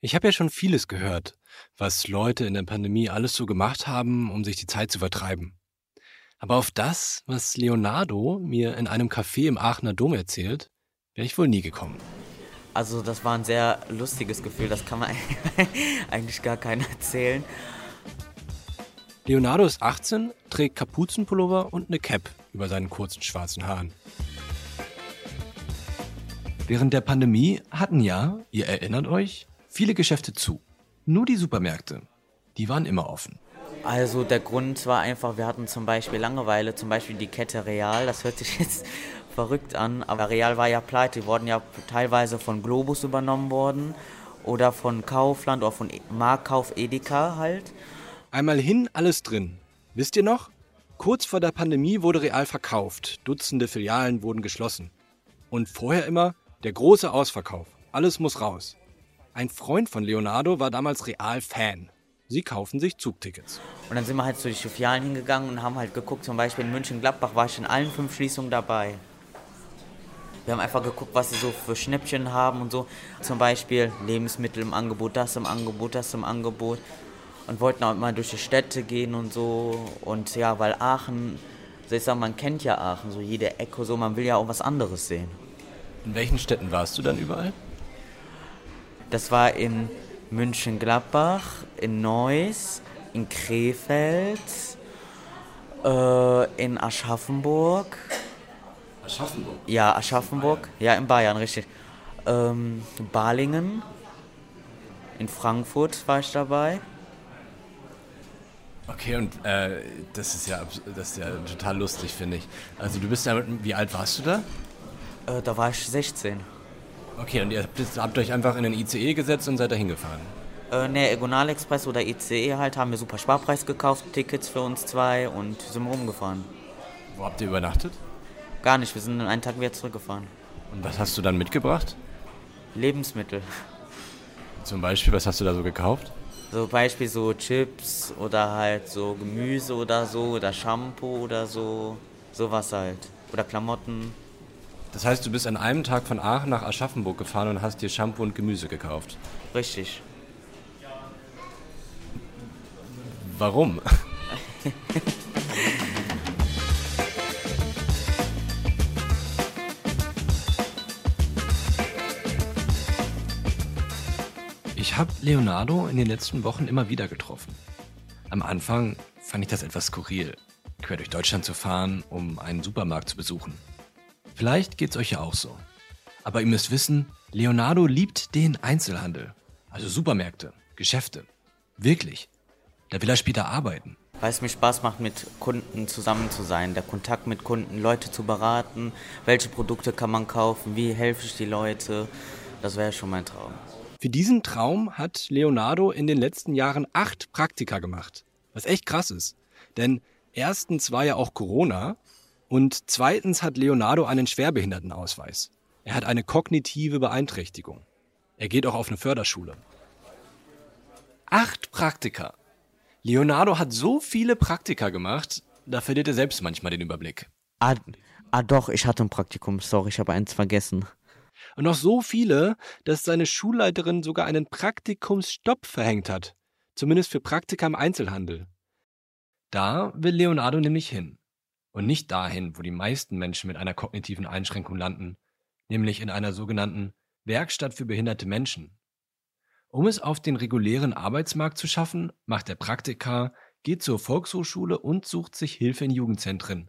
Ich habe ja schon vieles gehört, was Leute in der Pandemie alles so gemacht haben, um sich die Zeit zu vertreiben. Aber auf das, was Leonardo mir in einem Café im Aachener Dom erzählt, wäre ich wohl nie gekommen. Also das war ein sehr lustiges Gefühl, das kann man eigentlich gar keiner erzählen. Leonardo ist 18, trägt Kapuzenpullover und eine Cap über seinen kurzen schwarzen Haaren. Während der Pandemie hatten ja, ihr erinnert euch, viele Geschäfte zu. Nur die Supermärkte, die waren immer offen. Also der Grund war einfach, wir hatten zum Beispiel Langeweile, zum Beispiel die Kette Real, das hört sich jetzt verrückt an, aber Real war ja pleite, die wurden ja teilweise von Globus übernommen worden oder von Kaufland oder von Marktkauf Edeka halt. Einmal hin, alles drin. Wisst ihr noch? Kurz vor der Pandemie wurde Real verkauft, Dutzende Filialen wurden geschlossen. Und vorher immer der große Ausverkauf. Alles muss raus. Ein Freund von Leonardo war damals Real-Fan. Sie kaufen sich Zugtickets. Und dann sind wir halt zu den Filialen hingegangen und haben halt geguckt, zum Beispiel in München-Gladbach war ich in allen fünf Schließungen dabei. Wir haben einfach geguckt, was sie so für Schnäppchen haben und so. Zum Beispiel Lebensmittel im Angebot, das im Angebot, das im Angebot. Und wollten auch mal durch die Städte gehen und so. Und ja, weil Aachen, so ich sag, man kennt ja Aachen, so jede Ecke, so, man will ja auch was anderes sehen. In welchen Städten warst du dann überall? Das war in München-Gladbach, in Neuss, in Krefeld, äh, in Aschaffenburg. Aschaffenburg? Ja, Aschaffenburg. Ja, in Bayern, richtig. Ähm, Balingen. In Frankfurt war ich dabei. Okay, und äh, das, ist ja, das ist ja total lustig, finde ich. Also du bist ja, wie alt warst du da? Äh, da war ich 16. Okay, und ihr habt euch einfach in den ICE gesetzt und seid da hingefahren? Äh, ne, Egonal Express oder ICE halt haben wir super Sparpreis gekauft, Tickets für uns zwei und sind rumgefahren. Wo habt ihr übernachtet? Gar nicht, wir sind einen Tag wieder zurückgefahren. Und was hast du dann mitgebracht? Lebensmittel. Zum Beispiel, was hast du da so gekauft? So Beispiel so Chips oder halt so Gemüse oder so oder Shampoo oder so. Sowas halt. Oder Klamotten. Das heißt, du bist an einem Tag von Aachen nach Aschaffenburg gefahren und hast dir Shampoo und Gemüse gekauft. Richtig. Warum? Ich habe Leonardo in den letzten Wochen immer wieder getroffen. Am Anfang fand ich das etwas skurril, quer durch Deutschland zu fahren, um einen Supermarkt zu besuchen. Vielleicht geht's euch ja auch so. Aber ihr müsst wissen, Leonardo liebt den Einzelhandel. Also Supermärkte, Geschäfte. Wirklich. Da will er später arbeiten. Weil es mir Spaß macht, mit Kunden zusammen zu sein, der Kontakt mit Kunden, Leute zu beraten, welche Produkte kann man kaufen, wie helfe ich die Leute. Das wäre schon mein Traum. Für diesen Traum hat Leonardo in den letzten Jahren acht Praktika gemacht. Was echt krass ist. Denn erstens war ja auch Corona und zweitens hat Leonardo einen Schwerbehindertenausweis. Er hat eine kognitive Beeinträchtigung. Er geht auch auf eine Förderschule. Acht Praktika. Leonardo hat so viele Praktika gemacht, da verliert er selbst manchmal den Überblick. Ah, ah doch, ich hatte ein Praktikum. Sorry, ich habe eins vergessen. Und noch so viele, dass seine Schulleiterin sogar einen Praktikumsstopp verhängt hat. Zumindest für Praktika im Einzelhandel. Da will Leonardo nämlich hin und nicht dahin, wo die meisten Menschen mit einer kognitiven Einschränkung landen, nämlich in einer sogenannten Werkstatt für behinderte Menschen. Um es auf den regulären Arbeitsmarkt zu schaffen, macht der Praktiker, geht zur Volkshochschule und sucht sich Hilfe in Jugendzentren.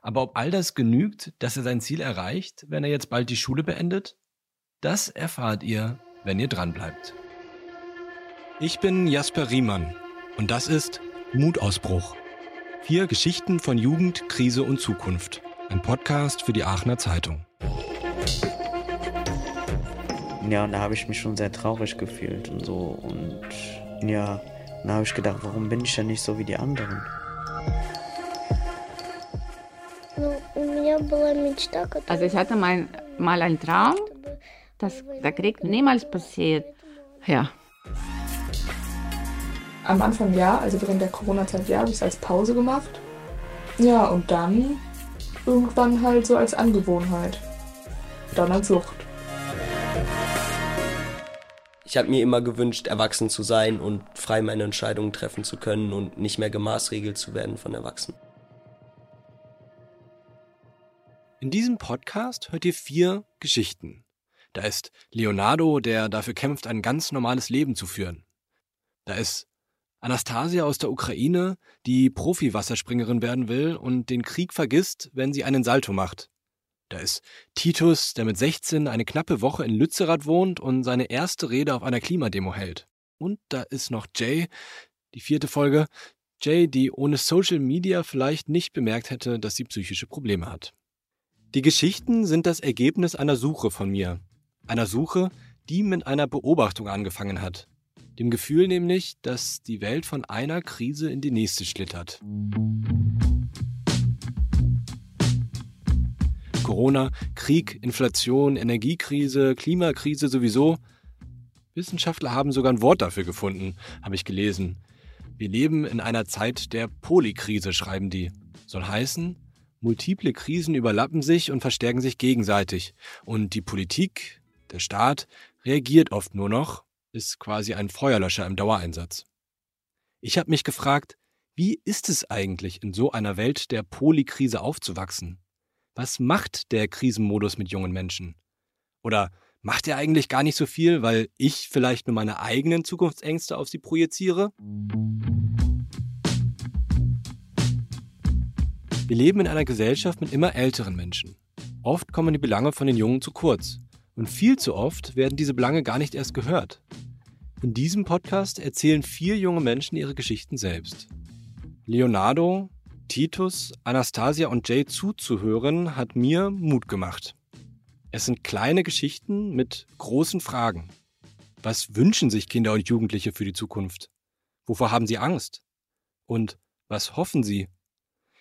Aber ob all das genügt, dass er sein Ziel erreicht, wenn er jetzt bald die Schule beendet? Das erfahrt ihr, wenn ihr dranbleibt. Ich bin Jasper Riemann und das ist Mutausbruch. Vier Geschichten von Jugend, Krise und Zukunft. Ein Podcast für die Aachener Zeitung. Ja, und da habe ich mich schon sehr traurig gefühlt und so. Und ja, da habe ich gedacht, warum bin ich denn nicht so wie die anderen? Also ich hatte mal, mal einen Traum, dass der Krieg niemals passiert. Ja. Am Anfang ja, also während der Corona-Zeit ja, habe ich es als Pause gemacht. Ja, und dann irgendwann halt so als Angewohnheit. Dann als Sucht. Ich habe mir immer gewünscht, erwachsen zu sein und frei meine Entscheidungen treffen zu können und nicht mehr gemaßregelt zu werden von Erwachsenen. In diesem Podcast hört ihr vier Geschichten. Da ist Leonardo, der dafür kämpft, ein ganz normales Leben zu führen. Da ist Anastasia aus der Ukraine, die Profi-Wasserspringerin werden will und den Krieg vergisst, wenn sie einen Salto macht. Da ist Titus, der mit 16 eine knappe Woche in Lützerath wohnt und seine erste Rede auf einer Klimademo hält. Und da ist noch Jay, die vierte Folge, Jay, die ohne Social Media vielleicht nicht bemerkt hätte, dass sie psychische Probleme hat. Die Geschichten sind das Ergebnis einer Suche von mir. Einer Suche, die mit einer Beobachtung angefangen hat. Dem Gefühl nämlich, dass die Welt von einer Krise in die nächste schlittert. Corona, Krieg, Inflation, Energiekrise, Klimakrise sowieso. Wissenschaftler haben sogar ein Wort dafür gefunden, habe ich gelesen. Wir leben in einer Zeit der Polykrise, schreiben die. Soll heißen, multiple Krisen überlappen sich und verstärken sich gegenseitig. Und die Politik, der Staat, reagiert oft nur noch, ist quasi ein Feuerlöscher im Dauereinsatz. Ich habe mich gefragt, wie ist es eigentlich, in so einer Welt der Polykrise aufzuwachsen? Was macht der Krisenmodus mit jungen Menschen? Oder macht er eigentlich gar nicht so viel, weil ich vielleicht nur meine eigenen Zukunftsängste auf sie projiziere? Wir leben in einer Gesellschaft mit immer älteren Menschen. Oft kommen die Belange von den Jungen zu kurz. Und viel zu oft werden diese Belange gar nicht erst gehört. In diesem Podcast erzählen vier junge Menschen ihre Geschichten selbst. Leonardo, Titus, Anastasia und Jay zuzuhören, hat mir Mut gemacht. Es sind kleine Geschichten mit großen Fragen. Was wünschen sich Kinder und Jugendliche für die Zukunft? Wovor haben sie Angst? Und was hoffen sie?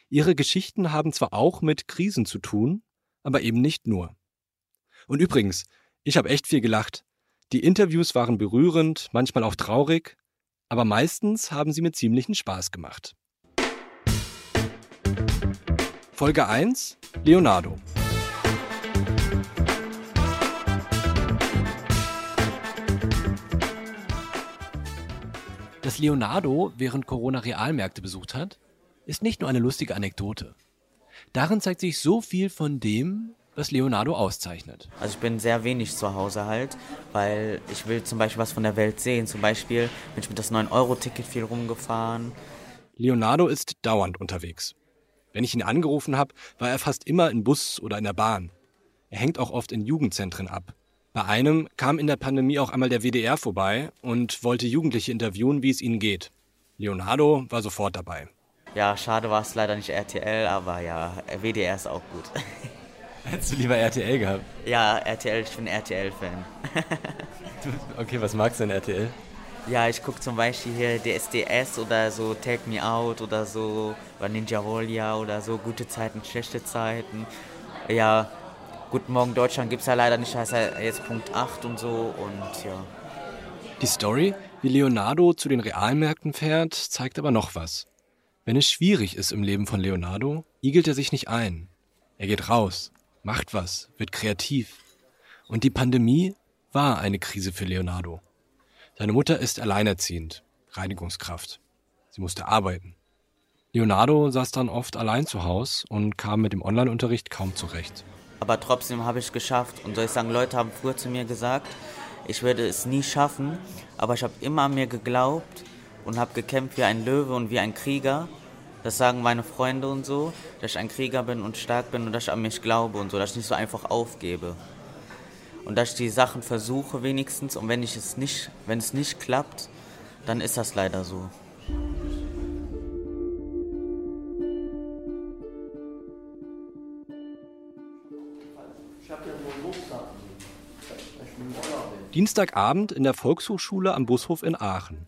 Ihre Geschichten haben zwar auch mit Krisen zu tun, aber eben nicht nur. Und übrigens, ich habe echt viel gelacht. Die Interviews waren berührend, manchmal auch traurig, aber meistens haben sie mir ziemlichen Spaß gemacht. Folge 1 Leonardo. Dass Leonardo während Corona Realmärkte besucht hat, ist nicht nur eine lustige Anekdote. Darin zeigt sich so viel von dem, was Leonardo auszeichnet. Also ich bin sehr wenig zu Hause halt, weil ich will zum Beispiel was von der Welt sehen. Zum Beispiel bin ich mit das 9-Euro-Ticket viel rumgefahren. Leonardo ist dauernd unterwegs. Wenn ich ihn angerufen habe, war er fast immer im Bus oder in der Bahn. Er hängt auch oft in Jugendzentren ab. Bei einem kam in der Pandemie auch einmal der WDR vorbei und wollte Jugendliche interviewen, wie es ihnen geht. Leonardo war sofort dabei. Ja, schade war es leider nicht RTL, aber ja, WDR ist auch gut. Hättest du lieber RTL gehabt? Ja, RTL, ich bin RTL-Fan. okay, was magst du in RTL? Ja, ich gucke zum Beispiel hier DSDS oder so Take Me Out oder so, oder Ninja Warrior oder so, gute Zeiten, schlechte Zeiten. Ja, Guten Morgen Deutschland gibt es ja leider nicht, heißt ja jetzt Punkt 8 und so und ja. Die Story, wie Leonardo zu den Realmärkten fährt, zeigt aber noch was. Wenn es schwierig ist im Leben von Leonardo, igelt er sich nicht ein. Er geht raus, macht was, wird kreativ. Und die Pandemie war eine Krise für Leonardo. Seine Mutter ist alleinerziehend, Reinigungskraft. Sie musste arbeiten. Leonardo saß dann oft allein zu Hause und kam mit dem Online-Unterricht kaum zurecht. Aber trotzdem habe ich es geschafft. Und soll ich sagen, Leute haben früher zu mir gesagt, ich werde es nie schaffen, aber ich habe immer an mir geglaubt und habe gekämpft wie ein Löwe und wie ein Krieger. Das sagen meine Freunde und so, dass ich ein Krieger bin und stark bin und dass ich an mich glaube und so, dass ich nicht so einfach aufgebe und dass ich die Sachen versuche wenigstens und wenn ich es nicht, wenn es nicht klappt, dann ist das leider so. Dienstagabend in der Volkshochschule am Bushof in Aachen.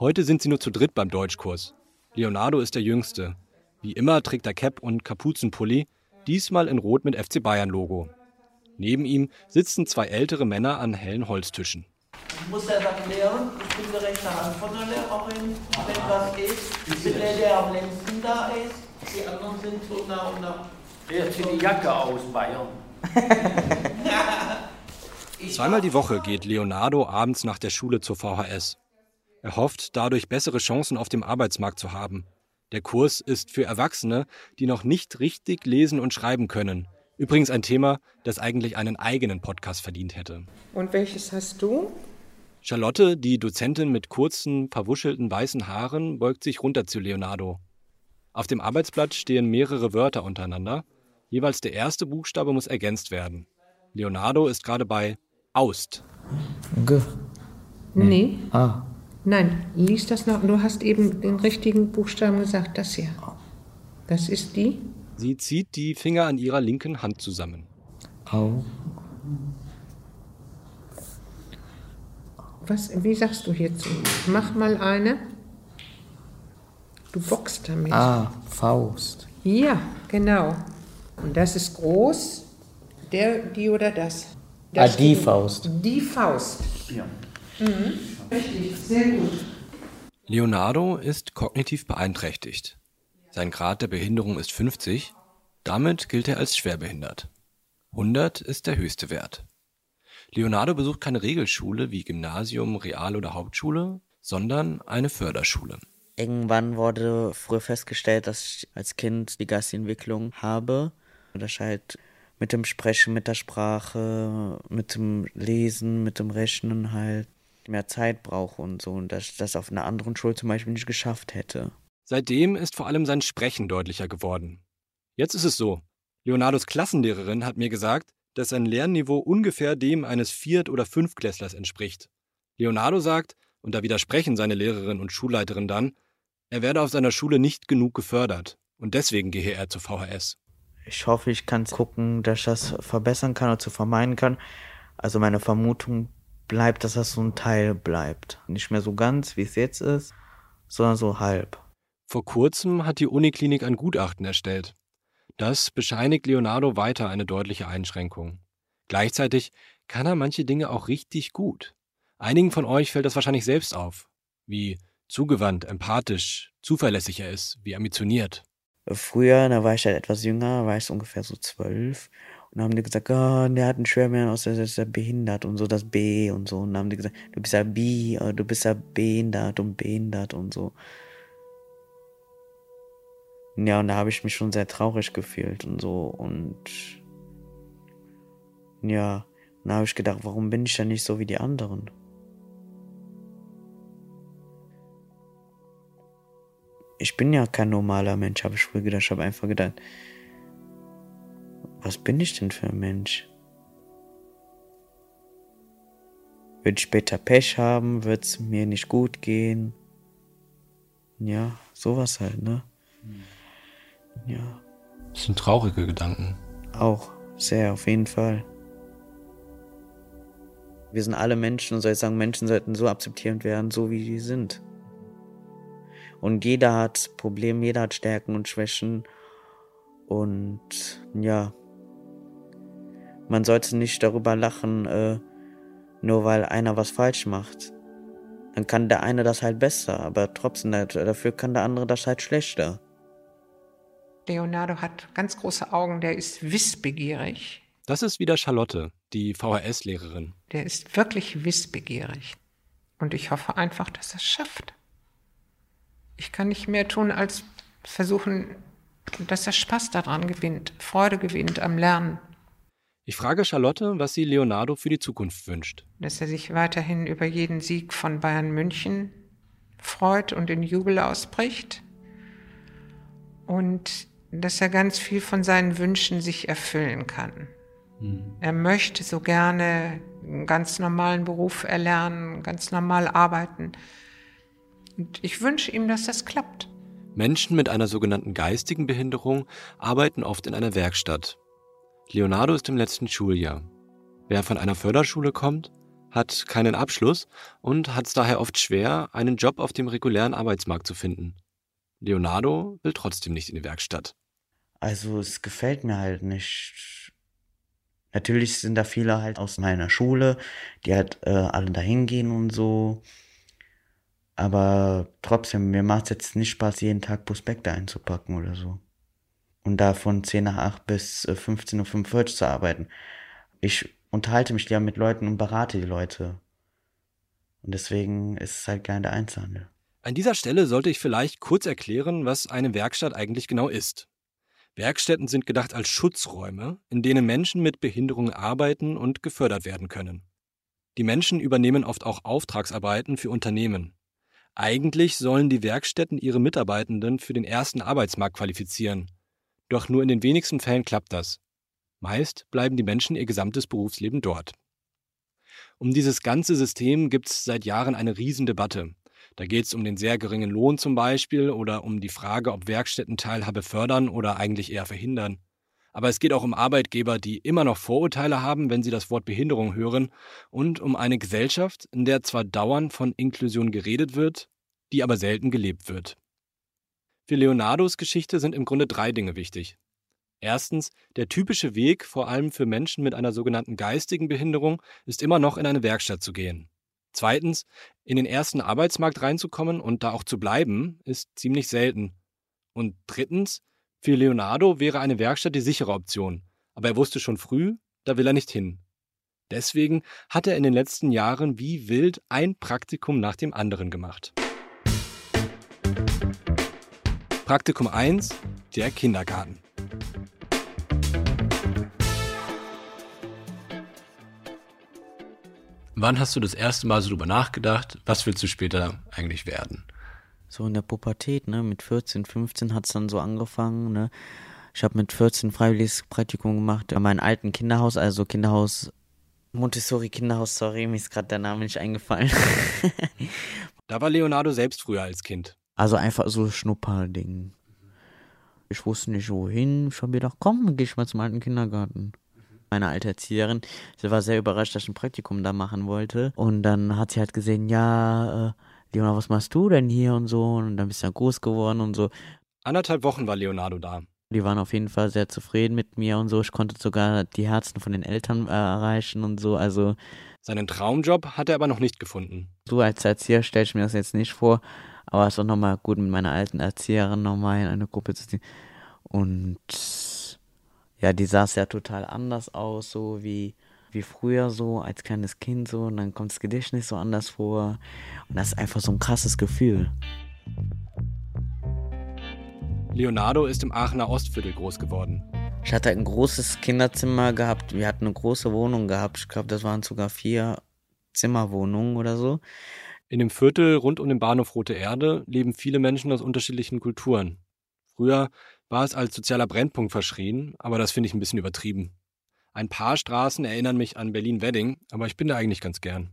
Heute sind sie nur zu dritt beim Deutschkurs. Leonardo ist der Jüngste. Wie immer trägt er Cap und Kapuzenpulli, diesmal in Rot mit FC Bayern Logo. Neben ihm sitzen zwei ältere Männer an hellen Holztischen. Ich muss das erklären, ich bin die rechte Hand von der Lehrerin. Wenn was ist, ich bin der, der am längsten da ist. Die anderen sind so nah und nah. Wer zieht die Jacke aus, Bayern? Zweimal die Woche geht Leonardo abends nach der Schule zur VHS. Er hofft, dadurch bessere Chancen auf dem Arbeitsmarkt zu haben. Der Kurs ist für Erwachsene, die noch nicht richtig lesen und schreiben können. Übrigens ein Thema, das eigentlich einen eigenen Podcast verdient hätte. Und welches hast du? Charlotte, die Dozentin mit kurzen, verwuschelten weißen Haaren, beugt sich runter zu Leonardo. Auf dem Arbeitsblatt stehen mehrere Wörter untereinander. Jeweils der erste Buchstabe muss ergänzt werden. Leonardo ist gerade bei Aust. G. Nee. A. Nein, lies das noch. Du hast eben den richtigen Buchstaben gesagt, das hier. Das ist die? Sie zieht die Finger an ihrer linken Hand zusammen. Au. Was, wie sagst du hierzu? Mach mal eine. Du boxst damit. A. Faust. Ja, genau. Und das ist groß. Der, die oder das? Da Ah, die Faust. Die Faust. Ja. Mhm. Richtig, sehr gut. Leonardo ist kognitiv beeinträchtigt. Sein Grad der Behinderung ist 50, damit gilt er als schwerbehindert. 100 ist der höchste Wert. Leonardo besucht keine Regelschule wie Gymnasium, Real- oder Hauptschule, sondern eine Förderschule. Irgendwann wurde früher festgestellt, dass ich als Kind die geistige Entwicklung habe. Dass ich halt mit dem Sprechen, mit der Sprache, mit dem Lesen, mit dem Rechnen halt mehr Zeit brauche und so. Und dass ich das auf einer anderen Schule zum Beispiel nicht geschafft hätte. Seitdem ist vor allem sein Sprechen deutlicher geworden. Jetzt ist es so. Leonardos Klassenlehrerin hat mir gesagt, dass sein Lernniveau ungefähr dem eines Viert- oder Fünftklässlers entspricht. Leonardo sagt, und da widersprechen seine Lehrerin und Schulleiterin dann, er werde auf seiner Schule nicht genug gefördert und deswegen gehe er zur VHS. Ich hoffe, ich kann gucken, dass ich das verbessern kann oder zu vermeiden kann. Also meine Vermutung bleibt, dass das so ein Teil bleibt. Nicht mehr so ganz, wie es jetzt ist, sondern so halb. Vor kurzem hat die Uniklinik ein Gutachten erstellt. Das bescheinigt Leonardo weiter eine deutliche Einschränkung. Gleichzeitig kann er manche Dinge auch richtig gut. Einigen von euch fällt das wahrscheinlich selbst auf, wie zugewandt, empathisch, zuverlässig er ist, wie ambitioniert. Früher, da war ich halt etwas jünger, war ich so ungefähr so zwölf. Dann haben die gesagt, oh, der hat einen Schwerbehinderten aus, der ist ja behindert und so, das B und so. Und dann haben die gesagt, du bist ja bi, äh, du bist ja behindert und behindert und so. Ja, und da habe ich mich schon sehr traurig gefühlt und so. Und ja, und da habe ich gedacht, warum bin ich denn nicht so wie die anderen? Ich bin ja kein normaler Mensch, habe ich früher gedacht. Ich habe einfach gedacht, was bin ich denn für ein Mensch? Wird später Pech haben, wird es mir nicht gut gehen. Ja, sowas halt, ne? Ja, Das sind traurige Gedanken. auch sehr, auf jeden Fall. Wir sind alle Menschen und soll ich sagen, Menschen sollten so akzeptierend werden, so wie die sind. Und jeder hat Probleme, jeder hat Stärken und Schwächen. Und ja, man sollte nicht darüber lachen, äh, nur weil einer was falsch macht. Dann kann der eine das halt besser, aber trotzdem, dafür kann der andere das halt schlechter. Leonardo hat ganz große Augen, der ist wissbegierig. Das ist wieder Charlotte, die VHS-Lehrerin. Der ist wirklich wissbegierig. Und ich hoffe einfach, dass er es schafft. Ich kann nicht mehr tun, als versuchen, dass er Spaß daran gewinnt, Freude gewinnt am Lernen. Ich frage Charlotte, was sie Leonardo für die Zukunft wünscht. Dass er sich weiterhin über jeden Sieg von Bayern München freut und in Jubel ausbricht. Und dass er ganz viel von seinen Wünschen sich erfüllen kann. Er möchte so gerne einen ganz normalen Beruf erlernen, ganz normal arbeiten. Und ich wünsche ihm, dass das klappt. Menschen mit einer sogenannten geistigen Behinderung arbeiten oft in einer Werkstatt. Leonardo ist im letzten Schuljahr. Wer von einer Förderschule kommt, hat keinen Abschluss und hat es daher oft schwer, einen Job auf dem regulären Arbeitsmarkt zu finden. Leonardo will trotzdem nicht in die Werkstatt. Also es gefällt mir halt nicht. Natürlich sind da viele halt aus meiner Schule, die halt äh, alle dahin gehen und so. Aber trotzdem, mir macht es jetzt nicht Spaß, jeden Tag Prospekte einzupacken oder so. Und da von 10 nach 8 bis äh, 15.45 Uhr zu arbeiten. Ich unterhalte mich lieber mit Leuten und berate die Leute. Und deswegen ist es halt gerne der Einzelhandel. An dieser Stelle sollte ich vielleicht kurz erklären, was eine Werkstatt eigentlich genau ist. Werkstätten sind gedacht als Schutzräume, in denen Menschen mit Behinderungen arbeiten und gefördert werden können. Die Menschen übernehmen oft auch Auftragsarbeiten für Unternehmen. Eigentlich sollen die Werkstätten ihre Mitarbeitenden für den ersten Arbeitsmarkt qualifizieren. Doch nur in den wenigsten Fällen klappt das. Meist bleiben die Menschen ihr gesamtes Berufsleben dort. Um dieses ganze System gibt es seit Jahren eine Riesendebatte. Da geht es um den sehr geringen Lohn zum Beispiel oder um die Frage, ob Werkstätten Teilhabe fördern oder eigentlich eher verhindern. Aber es geht auch um Arbeitgeber, die immer noch Vorurteile haben, wenn sie das Wort Behinderung hören, und um eine Gesellschaft, in der zwar dauernd von Inklusion geredet wird, die aber selten gelebt wird. Für Leonardos Geschichte sind im Grunde drei Dinge wichtig. Erstens, der typische Weg, vor allem für Menschen mit einer sogenannten geistigen Behinderung, ist immer noch in eine Werkstatt zu gehen. Zweitens, in den ersten Arbeitsmarkt reinzukommen und da auch zu bleiben, ist ziemlich selten. Und drittens, für Leonardo wäre eine Werkstatt die sichere Option, aber er wusste schon früh, da will er nicht hin. Deswegen hat er in den letzten Jahren wie wild ein Praktikum nach dem anderen gemacht. Praktikum 1, der Kindergarten. Wann hast du das erste Mal so drüber nachgedacht, was willst du später eigentlich werden? So in der Pubertät, ne, mit 14, 15 hat es dann so angefangen, ne. Ich habe mit 14 freiwilliges Praktikum gemacht in meinem alten Kinderhaus, also Kinderhaus Montessori Kinderhaus, sorry, mir ist gerade der Name nicht eingefallen. da war Leonardo selbst früher als Kind. Also einfach so Schnupperding. Ich wusste nicht wohin. Ich habe gedacht, komm, geh ich mal zum alten Kindergarten meine alte Erzieherin. Sie war sehr überrascht, dass ich ein Praktikum da machen wollte. Und dann hat sie halt gesehen, ja, äh, Leonardo, was machst du denn hier und so? Und dann bist du ja groß geworden und so. Anderthalb Wochen war Leonardo da. Die waren auf jeden Fall sehr zufrieden mit mir und so. Ich konnte sogar die Herzen von den Eltern äh, erreichen und so. Also seinen Traumjob hat er aber noch nicht gefunden. So als Erzieher stelle ich mir das jetzt nicht vor, aber es ist auch nochmal gut, mit meiner alten Erzieherin nochmal in eine Gruppe zu ziehen. Und ja, die sah ja total anders aus, so wie, wie früher so, als kleines Kind so. Und dann kommt das Gedächtnis so anders vor. Und das ist einfach so ein krasses Gefühl. Leonardo ist im Aachener Ostviertel groß geworden. Ich hatte ein großes Kinderzimmer gehabt. Wir hatten eine große Wohnung gehabt. Ich glaube, das waren sogar vier Zimmerwohnungen oder so. In dem Viertel rund um den Bahnhof Rote Erde leben viele Menschen aus unterschiedlichen Kulturen. Früher war es als sozialer Brennpunkt verschrien, aber das finde ich ein bisschen übertrieben. Ein paar Straßen erinnern mich an Berlin-Wedding, aber ich bin da eigentlich ganz gern.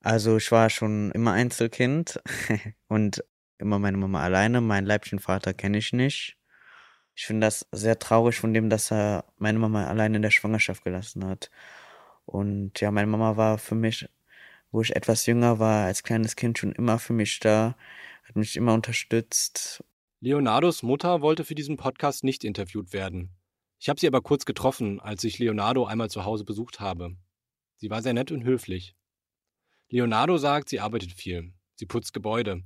Also ich war schon immer Einzelkind und immer meine Mama alleine. Mein leiblichen Vater kenne ich nicht. Ich finde das sehr traurig von dem, dass er meine Mama alleine in der Schwangerschaft gelassen hat. Und ja, meine Mama war für mich, wo ich etwas jünger war, als kleines Kind schon immer für mich da, hat mich immer unterstützt Leonardos Mutter wollte für diesen Podcast nicht interviewt werden. Ich habe sie aber kurz getroffen, als ich Leonardo einmal zu Hause besucht habe. Sie war sehr nett und höflich. Leonardo sagt, sie arbeitet viel. Sie putzt Gebäude.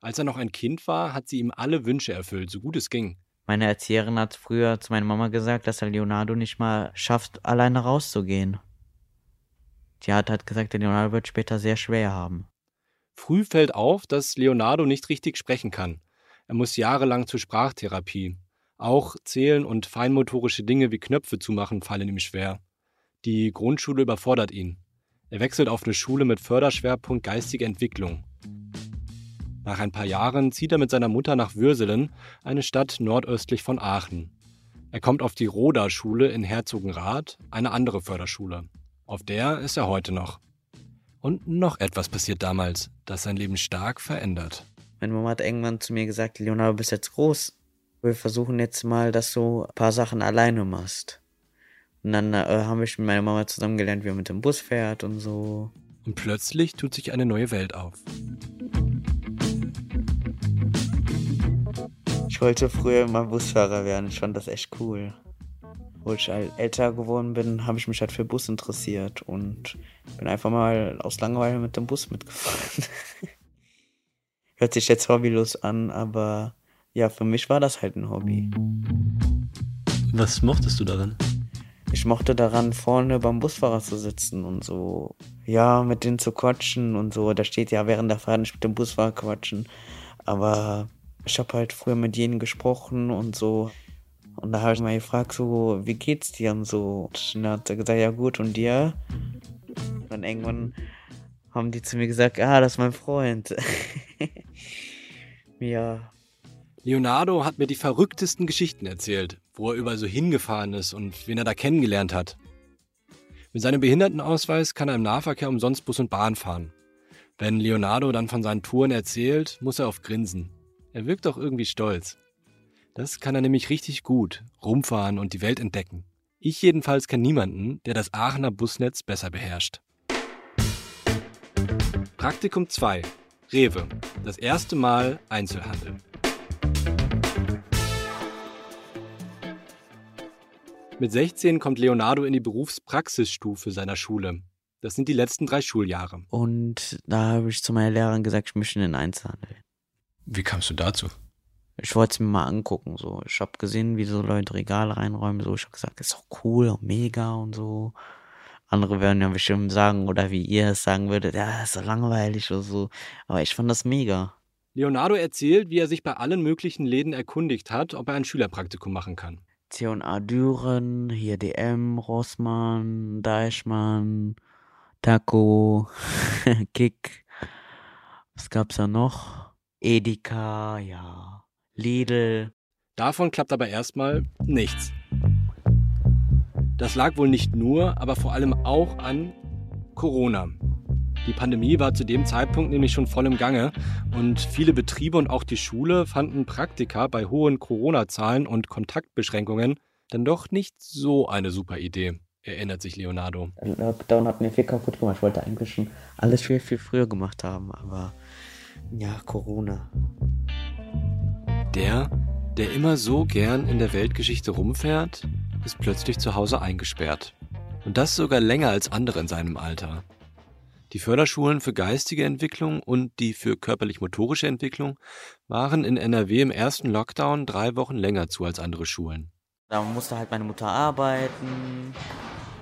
Als er noch ein Kind war, hat sie ihm alle Wünsche erfüllt, so gut es ging. Meine Erzieherin hat früher zu meiner Mama gesagt, dass er Leonardo nicht mal schafft, alleine rauszugehen. Die hat halt gesagt, der Leonardo wird später sehr schwer haben. Früh fällt auf, dass Leonardo nicht richtig sprechen kann. Er muss jahrelang zur Sprachtherapie. Auch Zählen und feinmotorische Dinge wie Knöpfe zu machen fallen ihm schwer. Die Grundschule überfordert ihn. Er wechselt auf eine Schule mit Förderschwerpunkt geistige Entwicklung. Nach ein paar Jahren zieht er mit seiner Mutter nach Würselen, eine Stadt nordöstlich von Aachen. Er kommt auf die Roda-Schule in Herzogenrath, eine andere Förderschule. Auf der ist er heute noch. Und noch etwas passiert damals, das sein Leben stark verändert. Meine Mama hat irgendwann zu mir gesagt, Leonardo, du bist jetzt groß. Wir versuchen jetzt mal, dass du ein paar Sachen alleine machst. Und dann äh, haben wir mit meiner Mama zusammen gelernt, wie man mit dem Bus fährt und so. Und plötzlich tut sich eine neue Welt auf. Ich wollte früher mal Busfahrer werden. Ich fand das echt cool. Wo ich halt älter geworden bin, habe ich mich halt für Bus interessiert und bin einfach mal aus Langeweile mit dem Bus mitgefahren. Hört sich jetzt hobbylos an, aber ja, für mich war das halt ein Hobby. Was mochtest du daran? Ich mochte daran, vorne beim Busfahrer zu sitzen und so, ja, mit denen zu quatschen und so. Da steht ja während der Fahrt nicht mit dem Busfahrer quatschen. Aber ich habe halt früher mit jenen gesprochen und so. Und da habe ich mal gefragt, so, wie geht's dir und so. Und dann hat er gesagt, ja gut, und dir? Und dann irgendwann haben die zu mir gesagt, ah, das ist mein Freund. ja. Leonardo hat mir die verrücktesten Geschichten erzählt, wo er überall so hingefahren ist und wen er da kennengelernt hat. Mit seinem Behindertenausweis kann er im Nahverkehr umsonst Bus und Bahn fahren. Wenn Leonardo dann von seinen Touren erzählt, muss er oft grinsen. Er wirkt auch irgendwie stolz. Das kann er nämlich richtig gut, rumfahren und die Welt entdecken. Ich jedenfalls kenne niemanden, der das Aachener Busnetz besser beherrscht. Praktikum 2. Rewe. Das erste Mal Einzelhandel. Mit 16 kommt Leonardo in die Berufspraxisstufe seiner Schule. Das sind die letzten drei Schuljahre. Und da habe ich zu meiner Lehrerin gesagt, ich möchte in den Einzelhandel. Wie kamst du dazu? Ich wollte es mir mal angucken. So. Ich habe gesehen, wie so Leute Regale reinräumen. So. Ich habe gesagt, das ist doch cool und mega und so. Andere werden ja bestimmt sagen, oder wie ihr es sagen würdet, ja, das ist so langweilig oder so. Aber ich fand das mega. Leonardo erzählt, wie er sich bei allen möglichen Läden erkundigt hat, ob er ein Schülerpraktikum machen kann. C&A Düren, hier DM, Rossmann, Deichmann, Taco, Kick. Was gab's da noch? Edeka, ja. Lidl. Davon klappt aber erstmal nichts. Das lag wohl nicht nur, aber vor allem auch an Corona. Die Pandemie war zu dem Zeitpunkt nämlich schon voll im Gange und viele Betriebe und auch die Schule fanden Praktika bei hohen Corona-Zahlen und Kontaktbeschränkungen dann doch nicht so eine super Idee, erinnert sich Leonardo. Lockdown hat mir viel kaputt gemacht. Ich wollte eigentlich schon alles viel, viel früher gemacht haben, aber ja, Corona. Der, der immer so gern in der Weltgeschichte rumfährt, ist plötzlich zu Hause eingesperrt. Und das sogar länger als andere in seinem Alter. Die Förderschulen für geistige Entwicklung und die für körperlich-motorische Entwicklung waren in NRW im ersten Lockdown drei Wochen länger zu als andere Schulen. Da musste halt meine Mutter arbeiten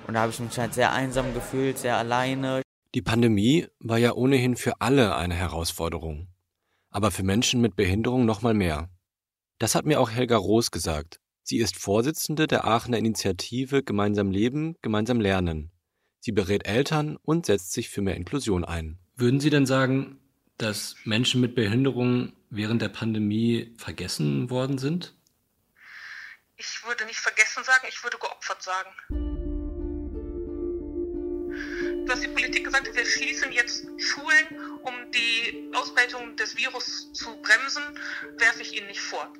und da habe ich mich halt sehr einsam gefühlt, sehr alleine. Die Pandemie war ja ohnehin für alle eine Herausforderung, aber für Menschen mit Behinderung noch mal mehr. Das hat mir auch Helga Roos gesagt. Sie ist Vorsitzende der Aachener Initiative Gemeinsam Leben, Gemeinsam Lernen. Sie berät Eltern und setzt sich für mehr Inklusion ein. Würden Sie denn sagen, dass Menschen mit Behinderung während der Pandemie vergessen worden sind? Ich würde nicht vergessen sagen, ich würde geopfert sagen. Was die Politik gesagt hat, wir schließen jetzt Schulen, um die Ausbreitung des Virus zu bremsen, werfe ich Ihnen nicht vor.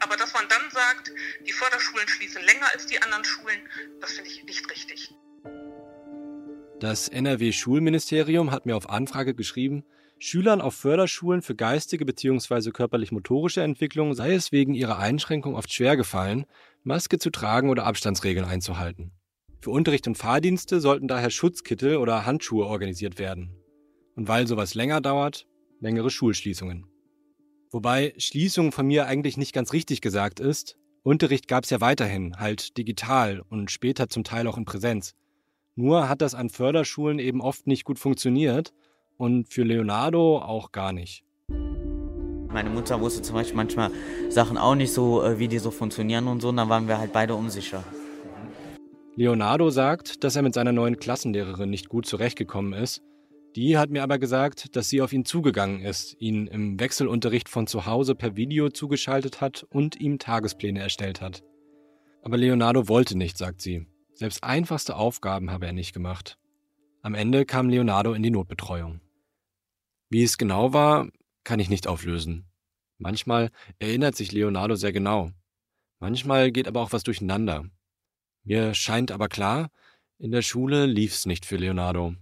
Aber dass man dann sagt, die Förderschulen schließen länger als die anderen Schulen, das finde ich nicht richtig. Das NRW-Schulministerium hat mir auf Anfrage geschrieben, Schülern auf Förderschulen für geistige bzw. körperlich-motorische Entwicklung sei es wegen ihrer Einschränkung oft schwer gefallen, Maske zu tragen oder Abstandsregeln einzuhalten. Für Unterricht und Fahrdienste sollten daher Schutzkittel oder Handschuhe organisiert werden. Und weil sowas länger dauert, längere Schulschließungen. Wobei Schließung von mir eigentlich nicht ganz richtig gesagt ist. Unterricht gab es ja weiterhin, halt digital und später zum Teil auch in Präsenz. Nur hat das an Förderschulen eben oft nicht gut funktioniert und für Leonardo auch gar nicht. Meine Mutter wusste zum Beispiel manchmal Sachen auch nicht so, äh, wie die so funktionieren und so, und dann waren wir halt beide unsicher. Leonardo sagt, dass er mit seiner neuen Klassenlehrerin nicht gut zurechtgekommen ist. Die hat mir aber gesagt, dass sie auf ihn zugegangen ist, ihn im Wechselunterricht von zu Hause per Video zugeschaltet hat und ihm Tagespläne erstellt hat. Aber Leonardo wollte nicht, sagt sie. Selbst einfachste Aufgaben habe er nicht gemacht. Am Ende kam Leonardo in die Notbetreuung. Wie es genau war, kann ich nicht auflösen. Manchmal erinnert sich Leonardo sehr genau. Manchmal geht aber auch was durcheinander. Mir scheint aber klar, in der Schule lief's nicht für Leonardo.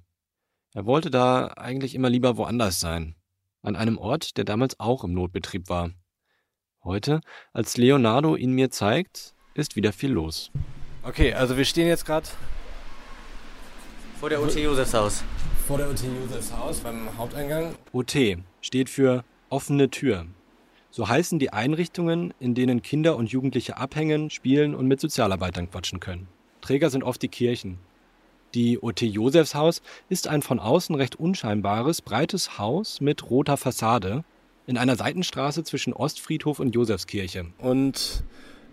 Er wollte da eigentlich immer lieber woanders sein. An einem Ort, der damals auch im Notbetrieb war. Heute, als Leonardo ihn mir zeigt, ist wieder viel los. Okay, also wir stehen jetzt gerade vor der OT Josephshaus. Vor der OT Josephshaus beim Haupteingang. OT steht für offene Tür. So heißen die Einrichtungen, in denen Kinder und Jugendliche abhängen, spielen und mit Sozialarbeitern quatschen können. Träger sind oft die Kirchen. Die OT Josefshaus ist ein von außen recht unscheinbares, breites Haus mit roter Fassade in einer Seitenstraße zwischen Ostfriedhof und Josefskirche. Und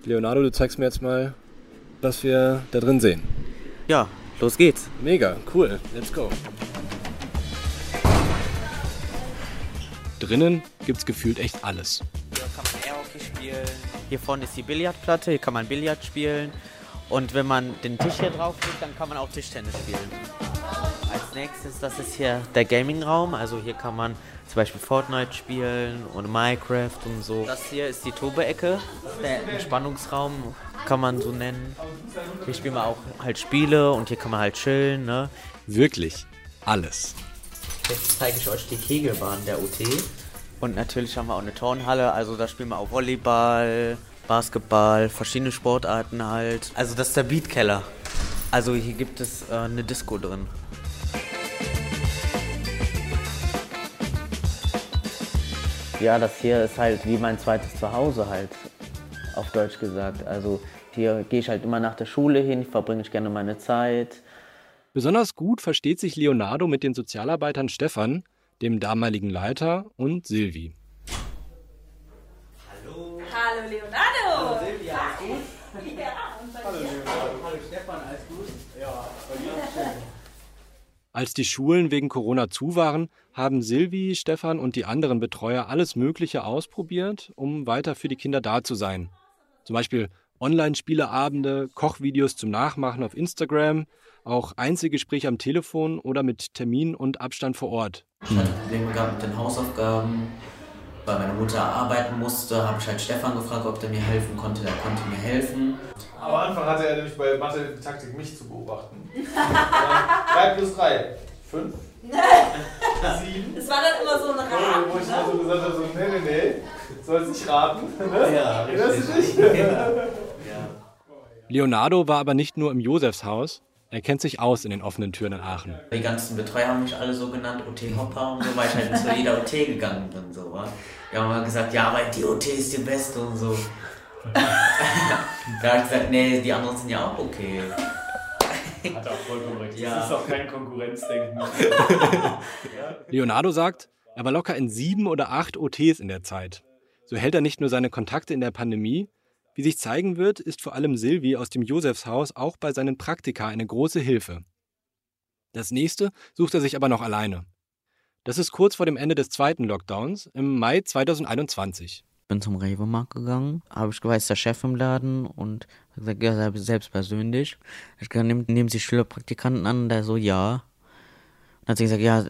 Leonardo, du zeigst mir jetzt mal, was wir da drin sehen. Ja, los geht's. Mega, cool. Let's go. Drinnen gibt's gefühlt echt alles. Hier kann man Airhockey spielen. Hier vorne ist die Billardplatte, hier kann man Billard spielen. Und wenn man den Tisch hier drauf legt, dann kann man auch Tischtennis spielen. Als nächstes, das ist hier der Gaming-Raum. Also hier kann man zum Beispiel Fortnite spielen und Minecraft und so. Das hier ist die Tobe-Ecke, der Entspannungsraum, kann man so nennen. Hier spielen wir auch halt Spiele und hier kann man halt chillen. Ne? Wirklich alles. Jetzt zeige ich euch die Kegelbahn der UT. Und natürlich haben wir auch eine Turnhalle, also da spielen wir auch Volleyball, Basketball, verschiedene Sportarten halt. Also das ist der Beatkeller. Also hier gibt es äh, eine Disco drin. Ja, das hier ist halt wie mein zweites Zuhause halt, auf Deutsch gesagt. Also hier gehe ich halt immer nach der Schule hin, verbringe ich gerne meine Zeit. Besonders gut versteht sich Leonardo mit den Sozialarbeitern Stefan, dem damaligen Leiter, und Silvi. Hallo. Leonardo. Hallo Silvia, alles gut? Ja, und bei Hallo dir? Leonardo. Hallo Stefan, alles gut? Ja, bei dir auch schön. Als die Schulen wegen Corona zu waren, haben Silvi, Stefan und die anderen Betreuer alles Mögliche ausprobiert, um weiter für die Kinder da zu sein. Zum Beispiel Online-Spieleabende, Kochvideos zum Nachmachen auf Instagram, auch Einzelgespräche am Telefon oder mit Termin und Abstand vor Ort. Ich hatte Probleme gehabt mit den Hausaufgaben. Weil meine Mutter arbeiten musste, habe ich halt Stefan gefragt, ob der mir helfen konnte. Der konnte mir helfen. Am Anfang hatte er nämlich bei Mathe die Taktik, mich zu beobachten. 3 plus 3. 5. 7. Es war dann immer so ein Rahmen. Wo ich ne? mal so gesagt habe, so, nee, nee, nee, sollst nicht raten. Ja, Erinnerst du richtig. dich? Ja. Leonardo war aber nicht nur im Josefshaus, er kennt sich aus in den offenen Türen in Aachen. Die ganzen Betreuer haben mich alle so genannt, OT-Hopper und so, weil ich halt zu jeder OT gegangen bin. So, wa? Die haben mal gesagt, ja, aber die OT ist die beste und so. da habe ich gesagt, nee, die anderen sind ja auch okay. Hat er auch vollkommen recht. Ja. Das ist auch kein Konkurrenzdenken. Leonardo sagt, er war locker in sieben oder acht OTs in der Zeit. So hält er nicht nur seine Kontakte in der Pandemie, wie sich zeigen wird, ist vor allem Silvi aus dem Josefshaus auch bei seinen Praktika eine große Hilfe. Das nächste sucht er sich aber noch alleine. Das ist kurz vor dem Ende des zweiten Lockdowns im Mai 2021. bin zum Rewe-Markt gegangen, habe ich gewusst, der Chef im Laden und gesagt, ja, selbst- persönlich. Ich gesagt, nehmen, nehmen Sie Schülerpraktikanten an? Der so, ja. Dann hat sie gesagt, ja,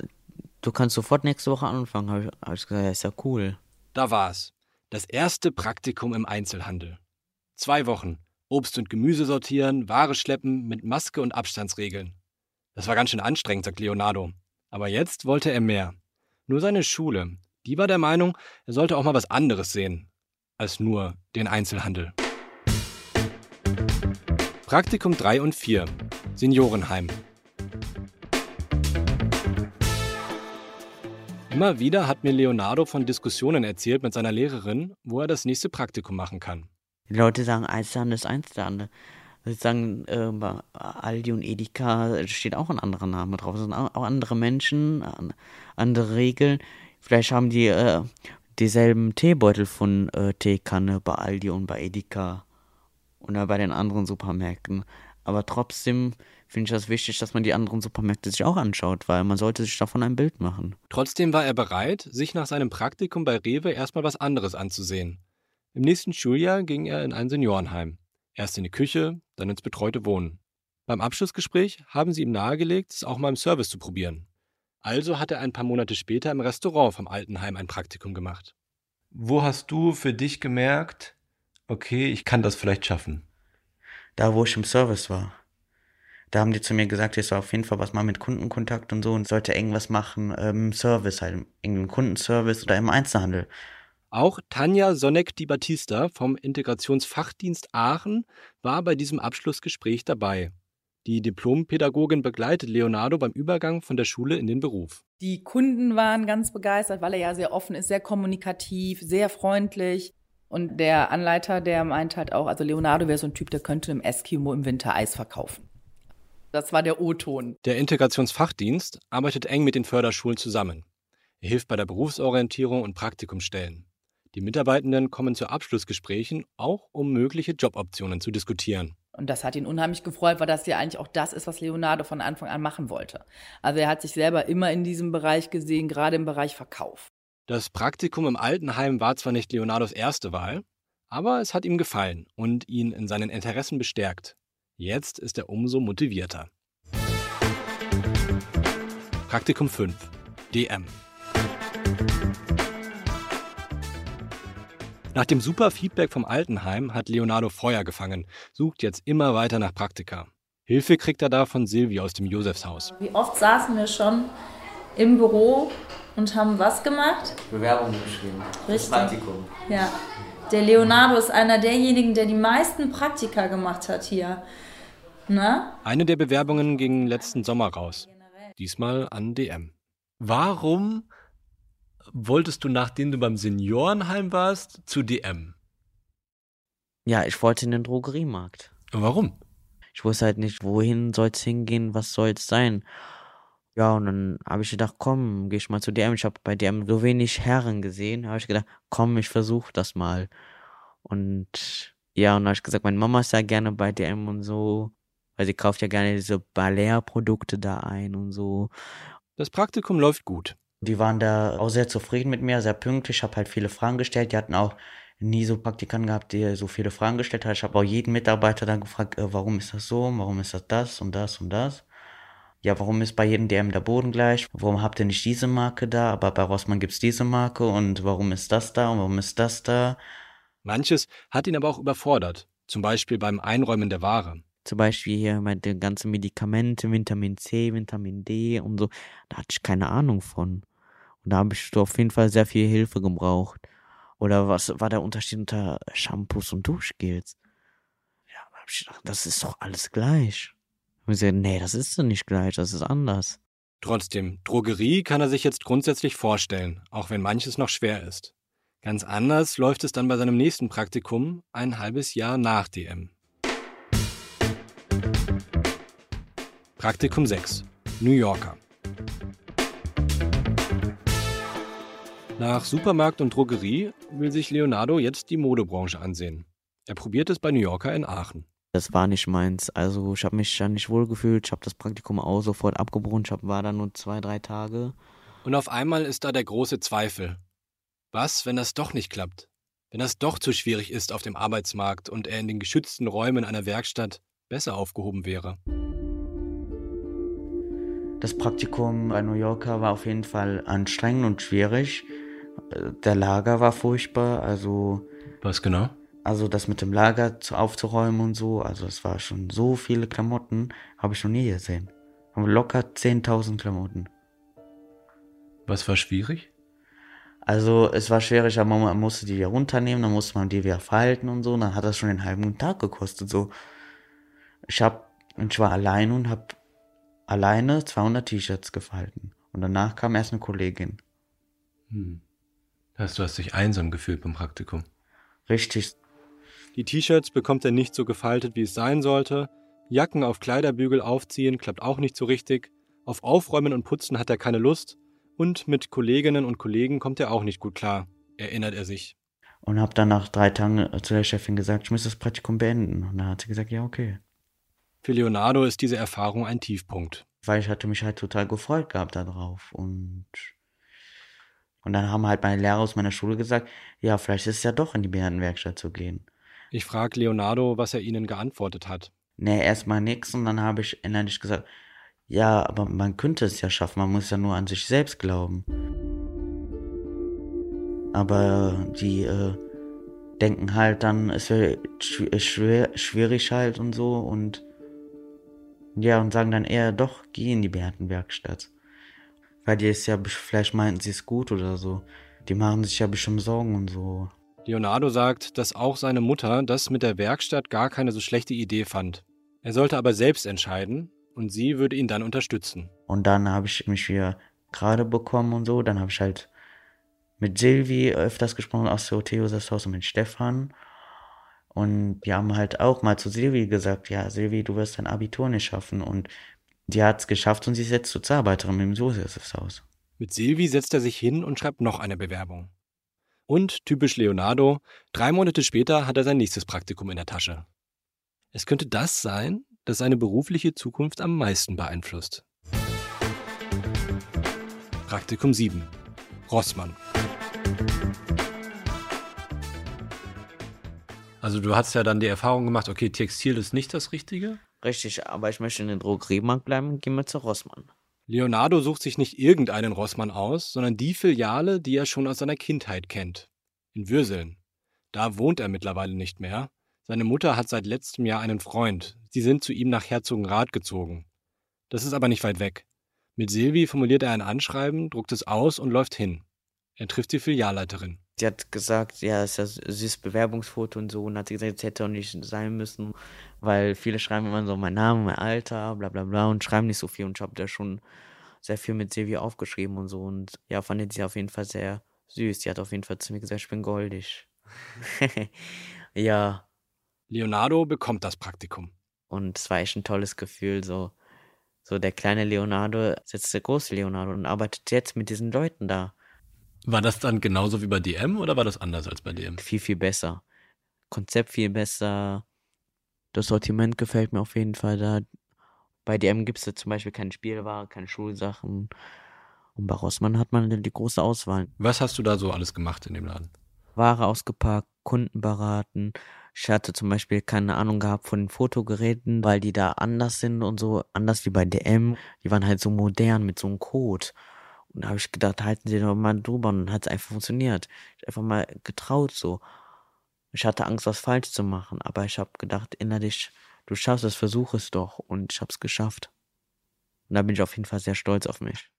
du kannst sofort nächste Woche anfangen. Habe ich, hab ich gesagt, ja, ist ja cool. Da war's. Das erste Praktikum im Einzelhandel. Zwei Wochen. Obst und Gemüse sortieren, Ware schleppen mit Maske und Abstandsregeln. Das war ganz schön anstrengend, sagt Leonardo. Aber jetzt wollte er mehr. Nur seine Schule. Die war der Meinung, er sollte auch mal was anderes sehen. Als nur den Einzelhandel. Praktikum 3 und 4. Seniorenheim. Immer wieder hat mir Leonardo von Diskussionen erzählt mit seiner Lehrerin, wo er das nächste Praktikum machen kann. Die Leute sagen, Einzelhandel ist Einzelhandel. Sie sagen, äh, bei Aldi und Edeka steht auch ein anderer Name drauf. Es sind auch andere Menschen, an- andere Regeln. Vielleicht haben die äh, dieselben Teebeutel von äh, Teekanne bei Aldi und bei Edeka oder bei den anderen Supermärkten. Aber trotzdem finde ich das wichtig, dass man die anderen Supermärkte sich auch anschaut, weil man sollte sich davon ein Bild machen. Trotzdem war er bereit, sich nach seinem Praktikum bei Rewe erstmal was anderes anzusehen. Im nächsten Schuljahr ging er in ein Seniorenheim. Erst in die Küche, dann ins betreute Wohnen. Beim Abschlussgespräch haben sie ihm nahegelegt, es auch mal im Service zu probieren. Also hat er ein paar Monate später im Restaurant vom Altenheim ein Praktikum gemacht. Wo hast du für dich gemerkt, okay, ich kann das vielleicht schaffen? Da, wo ich im Service war. Da haben die zu mir gesagt, ich soll auf jeden Fall was mal mit Kundenkontakt und so und sollte irgendwas machen ähm, im Service, halt irgendeinen Kundenservice oder im Einzelhandel. Auch Tanja Sonneck-Di Battista vom Integrationsfachdienst Aachen war bei diesem Abschlussgespräch dabei. Die Diplompädagogin begleitet Leonardo beim Übergang von der Schule in den Beruf. Die Kunden waren ganz begeistert, weil er ja sehr offen ist, sehr kommunikativ, sehr freundlich. Und der Anleiter, der meint halt auch, also Leonardo wäre so ein Typ, der könnte im Eskimo im Winter Eis verkaufen. Das war der O-Ton. Der Integrationsfachdienst arbeitet eng mit den Förderschulen zusammen. Er hilft bei der Berufsorientierung und Praktikumsstellen. Die Mitarbeitenden kommen zu Abschlussgesprächen, auch um mögliche Joboptionen zu diskutieren. Und das hat ihn unheimlich gefreut, weil das ja eigentlich auch das ist, was Leonardo von Anfang an machen wollte. Also er hat sich selber immer in diesem Bereich gesehen, gerade im Bereich Verkauf. Das Praktikum im Altenheim war zwar nicht Leonardos erste Wahl, aber es hat ihm gefallen und ihn in seinen Interessen bestärkt. Jetzt ist er umso motivierter. Praktikum 5. DM. Nach dem super Feedback vom Altenheim hat Leonardo Feuer gefangen, sucht jetzt immer weiter nach Praktika. Hilfe kriegt er da von Silvi aus dem Josefshaus. Wie oft saßen wir schon im Büro und haben was gemacht? Bewerbung geschrieben. Richtig. Praktikum. Ja. Der Leonardo ist einer derjenigen, der die meisten Praktika gemacht hat hier. Na? Eine der Bewerbungen ging letzten Sommer raus. Diesmal an DM. Warum wolltest du, nachdem du beim Seniorenheim warst, zu DM? Ja, ich wollte in den Drogeriemarkt. Warum? Ich wusste halt nicht, wohin soll es hingehen, was soll es sein. Ja, und dann habe ich gedacht, komm, geh ich mal zu DM. Ich habe bei DM so wenig Herren gesehen. habe ich gedacht, komm, ich versuche das mal. Und ja, und dann habe ich gesagt, meine Mama ist ja gerne bei DM und so. Weil sie kauft ja gerne diese Balea-Produkte da ein und so. Das Praktikum läuft gut. Die waren da auch sehr zufrieden mit mir, sehr pünktlich. Ich habe halt viele Fragen gestellt. Die hatten auch nie so Praktikanten gehabt, die so viele Fragen gestellt haben. Ich habe auch jeden Mitarbeiter dann gefragt, äh, warum ist das so, warum ist das das und das und das. Ja, warum ist bei jedem DM der Boden gleich? Warum habt ihr nicht diese Marke da, aber bei Rossmann gibt's diese Marke und warum ist das da und warum ist das da? Manches hat ihn aber auch überfordert, zum Beispiel beim Einräumen der Ware. Zum Beispiel hier mit den ganzen Medikamenten, Vitamin C, Vitamin D und so, da hatte ich keine Ahnung von. Und da habe ich auf jeden Fall sehr viel Hilfe gebraucht. Oder was war der Unterschied unter Shampoos und Duschgels? Ja, da habe ich gedacht, das ist doch alles gleich. Und ich gesagt, nee, das ist doch nicht gleich, das ist anders. Trotzdem, Drogerie kann er sich jetzt grundsätzlich vorstellen, auch wenn manches noch schwer ist. Ganz anders läuft es dann bei seinem nächsten Praktikum, ein halbes Jahr nach DM. Praktikum 6. New Yorker. Nach Supermarkt und Drogerie will sich Leonardo jetzt die Modebranche ansehen. Er probiert es bei New Yorker in Aachen. Das war nicht meins. Also ich habe mich ja nicht wohl gefühlt. Ich habe das Praktikum auch sofort abgebrochen. Ich hab, war da nur zwei, drei Tage. Und auf einmal ist da der große Zweifel. Was, wenn das doch nicht klappt? Wenn das doch zu schwierig ist auf dem Arbeitsmarkt und er in den geschützten Räumen einer Werkstatt besser aufgehoben wäre? Das Praktikum bei New Yorker war auf jeden Fall anstrengend und schwierig. Der Lager war furchtbar, also. Was genau? Also das mit dem Lager aufzuräumen und so, also es war schon so viele Klamotten, habe ich noch nie gesehen. Aber locker 10.000 Klamotten. Was war schwierig? Also es war schwierig, aber man musste die wieder runternehmen, dann musste man die wieder falten und so, und dann hat das schon einen halben Tag gekostet. So, ich hab, ich war allein und habe alleine 200 T-Shirts gefalten und danach kam erst eine Kollegin. Hm. Das du hast dich einsam gefühlt beim Praktikum. Richtig. Die T-Shirts bekommt er nicht so gefaltet, wie es sein sollte. Jacken auf Kleiderbügel aufziehen klappt auch nicht so richtig. Auf Aufräumen und Putzen hat er keine Lust. Und mit Kolleginnen und Kollegen kommt er auch nicht gut klar, erinnert er sich. Und habe dann nach drei Tagen zu der Chefin gesagt, ich muss das Praktikum beenden. Und dann hat sie gesagt, ja, okay. Für Leonardo ist diese Erfahrung ein Tiefpunkt. Weil ich hatte mich halt total gefreut gehabt darauf. Und und dann haben halt meine Lehrer aus meiner Schule gesagt, ja, vielleicht ist es ja doch in die Behindertenwerkstatt zu gehen. Ich frage Leonardo, was er ihnen geantwortet hat. Nee, erstmal nix und dann habe ich innerlich gesagt, ja, aber man könnte es ja schaffen, man muss ja nur an sich selbst glauben. Aber die äh, denken halt dann, es wäre schwer, schwierig halt und so und ja, und sagen dann eher doch, geh in die Behindertenwerkstatt. Weil die ist ja, vielleicht meinten sie es gut oder so. Die machen sich ja bestimmt Sorgen und so. Leonardo sagt, dass auch seine Mutter das mit der Werkstatt gar keine so schlechte Idee fand. Er sollte aber selbst entscheiden und sie würde ihn dann unterstützen. Und dann habe ich mich wieder gerade bekommen und so. Dann habe ich halt mit Silvi öfters gesprochen aus der Theosas Haus und mit Stefan. Und wir haben halt auch mal zu Silvi gesagt, ja, Silvi, du wirst dein Abitur nicht schaffen. Und die hat es geschafft und sie ist jetzt Sozialarbeiterin im Josefs Haus. Mit Silvi setzt er sich hin und schreibt noch eine Bewerbung. Und typisch Leonardo, drei Monate später hat er sein nächstes Praktikum in der Tasche. Es könnte das sein, das seine berufliche Zukunft am meisten beeinflusst. Praktikum 7. Rossmann. Also du hast ja dann die Erfahrung gemacht, okay, Textil ist nicht das Richtige. Richtig, aber ich möchte in den Drogeriemarkt bleiben, gehen wir zu Rossmann. Leonardo sucht sich nicht irgendeinen Rossmann aus, sondern die Filiale, die er schon aus seiner Kindheit kennt. In Würseln. Da wohnt er mittlerweile nicht mehr. Seine Mutter hat seit letztem Jahr einen Freund. Sie sind zu ihm nach Herzogenrath gezogen. Das ist aber nicht weit weg. Mit Silvi formuliert er ein Anschreiben, druckt es aus und läuft hin. Er trifft die Filialleiterin. Sie hat gesagt, ja, ist das süßes Bewerbungsfoto und so. Und hat sie gesagt, es hätte auch nicht sein müssen, weil viele schreiben immer so mein Name, mein Alter, bla bla bla und schreiben nicht so viel. Und ich habe da schon sehr viel mit Silvia aufgeschrieben und so. Und ja, fand sie auf jeden Fall sehr süß. Die hat auf jeden Fall zu mir gesagt, ich bin goldig. ja. Leonardo bekommt das Praktikum. Und es war echt ein tolles Gefühl, so. So, der kleine Leonardo setzt der große Leonardo und arbeitet jetzt mit diesen Leuten da. War das dann genauso wie bei DM oder war das anders als bei DM? Viel, viel besser. Konzept viel besser. Das Sortiment gefällt mir auf jeden Fall da. Bei DM gibt es zum Beispiel keine Spielware, keine Schulsachen. Und bei Rossmann hat man die große Auswahl. Was hast du da so alles gemacht in dem Laden? Ware ausgepackt, Kunden beraten. Ich hatte zum Beispiel keine Ahnung gehabt von den Fotogeräten, weil die da anders sind und so, anders wie bei DM. Die waren halt so modern mit so einem Code. Und da habe ich gedacht, halten Sie doch mal drüber. Und dann hat es einfach funktioniert. Ich einfach mal getraut so. Ich hatte Angst, was falsch zu machen, aber ich habe gedacht, innerlich, du schaffst es, versuch es doch. Und ich habe es geschafft. Und da bin ich auf jeden Fall sehr stolz auf mich.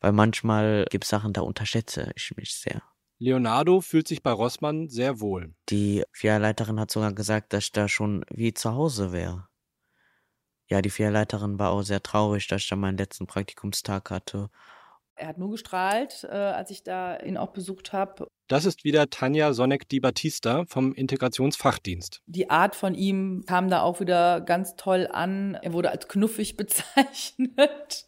Weil manchmal gibt es Sachen, da unterschätze ich mich sehr. Leonardo fühlt sich bei Rossmann sehr wohl. Die Filialleiterin hat sogar gesagt, dass ich da schon wie zu Hause wäre. Ja, die Filialleiterin war auch sehr traurig, dass ich da meinen letzten Praktikumstag hatte er hat nur gestrahlt, äh, als ich da ihn auch besucht habe. Das ist wieder Tanja Sonneck-Di Battista vom Integrationsfachdienst. Die Art von ihm kam da auch wieder ganz toll an. Er wurde als knuffig bezeichnet.